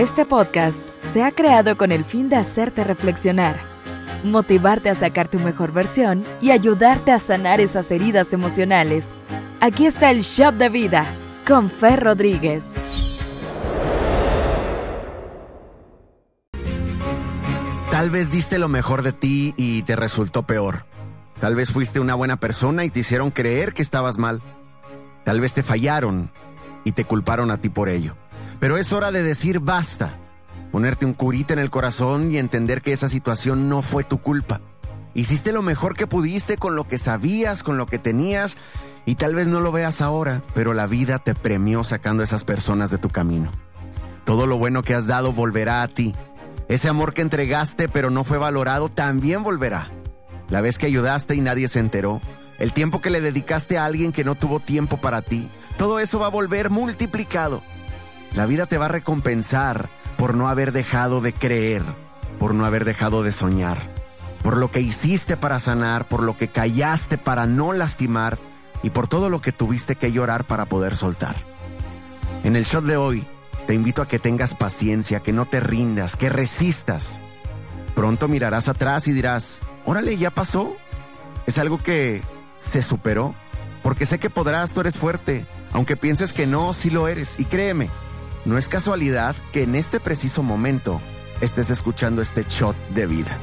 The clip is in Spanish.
Este podcast se ha creado con el fin de hacerte reflexionar, motivarte a sacar tu mejor versión y ayudarte a sanar esas heridas emocionales. Aquí está el Shot de Vida con Fer Rodríguez. Tal vez diste lo mejor de ti y te resultó peor. Tal vez fuiste una buena persona y te hicieron creer que estabas mal. Tal vez te fallaron y te culparon a ti por ello. Pero es hora de decir basta, ponerte un curita en el corazón y entender que esa situación no fue tu culpa. Hiciste lo mejor que pudiste con lo que sabías, con lo que tenías, y tal vez no lo veas ahora, pero la vida te premió sacando a esas personas de tu camino. Todo lo bueno que has dado volverá a ti. Ese amor que entregaste pero no fue valorado también volverá. La vez que ayudaste y nadie se enteró, el tiempo que le dedicaste a alguien que no tuvo tiempo para ti, todo eso va a volver multiplicado. La vida te va a recompensar por no haber dejado de creer, por no haber dejado de soñar, por lo que hiciste para sanar, por lo que callaste para no lastimar y por todo lo que tuviste que llorar para poder soltar. En el shot de hoy, te invito a que tengas paciencia, que no te rindas, que resistas. Pronto mirarás atrás y dirás, órale, ya pasó. Es algo que se superó, porque sé que podrás, tú eres fuerte, aunque pienses que no, sí lo eres, y créeme, no es casualidad que en este preciso momento estés escuchando este shot de vida.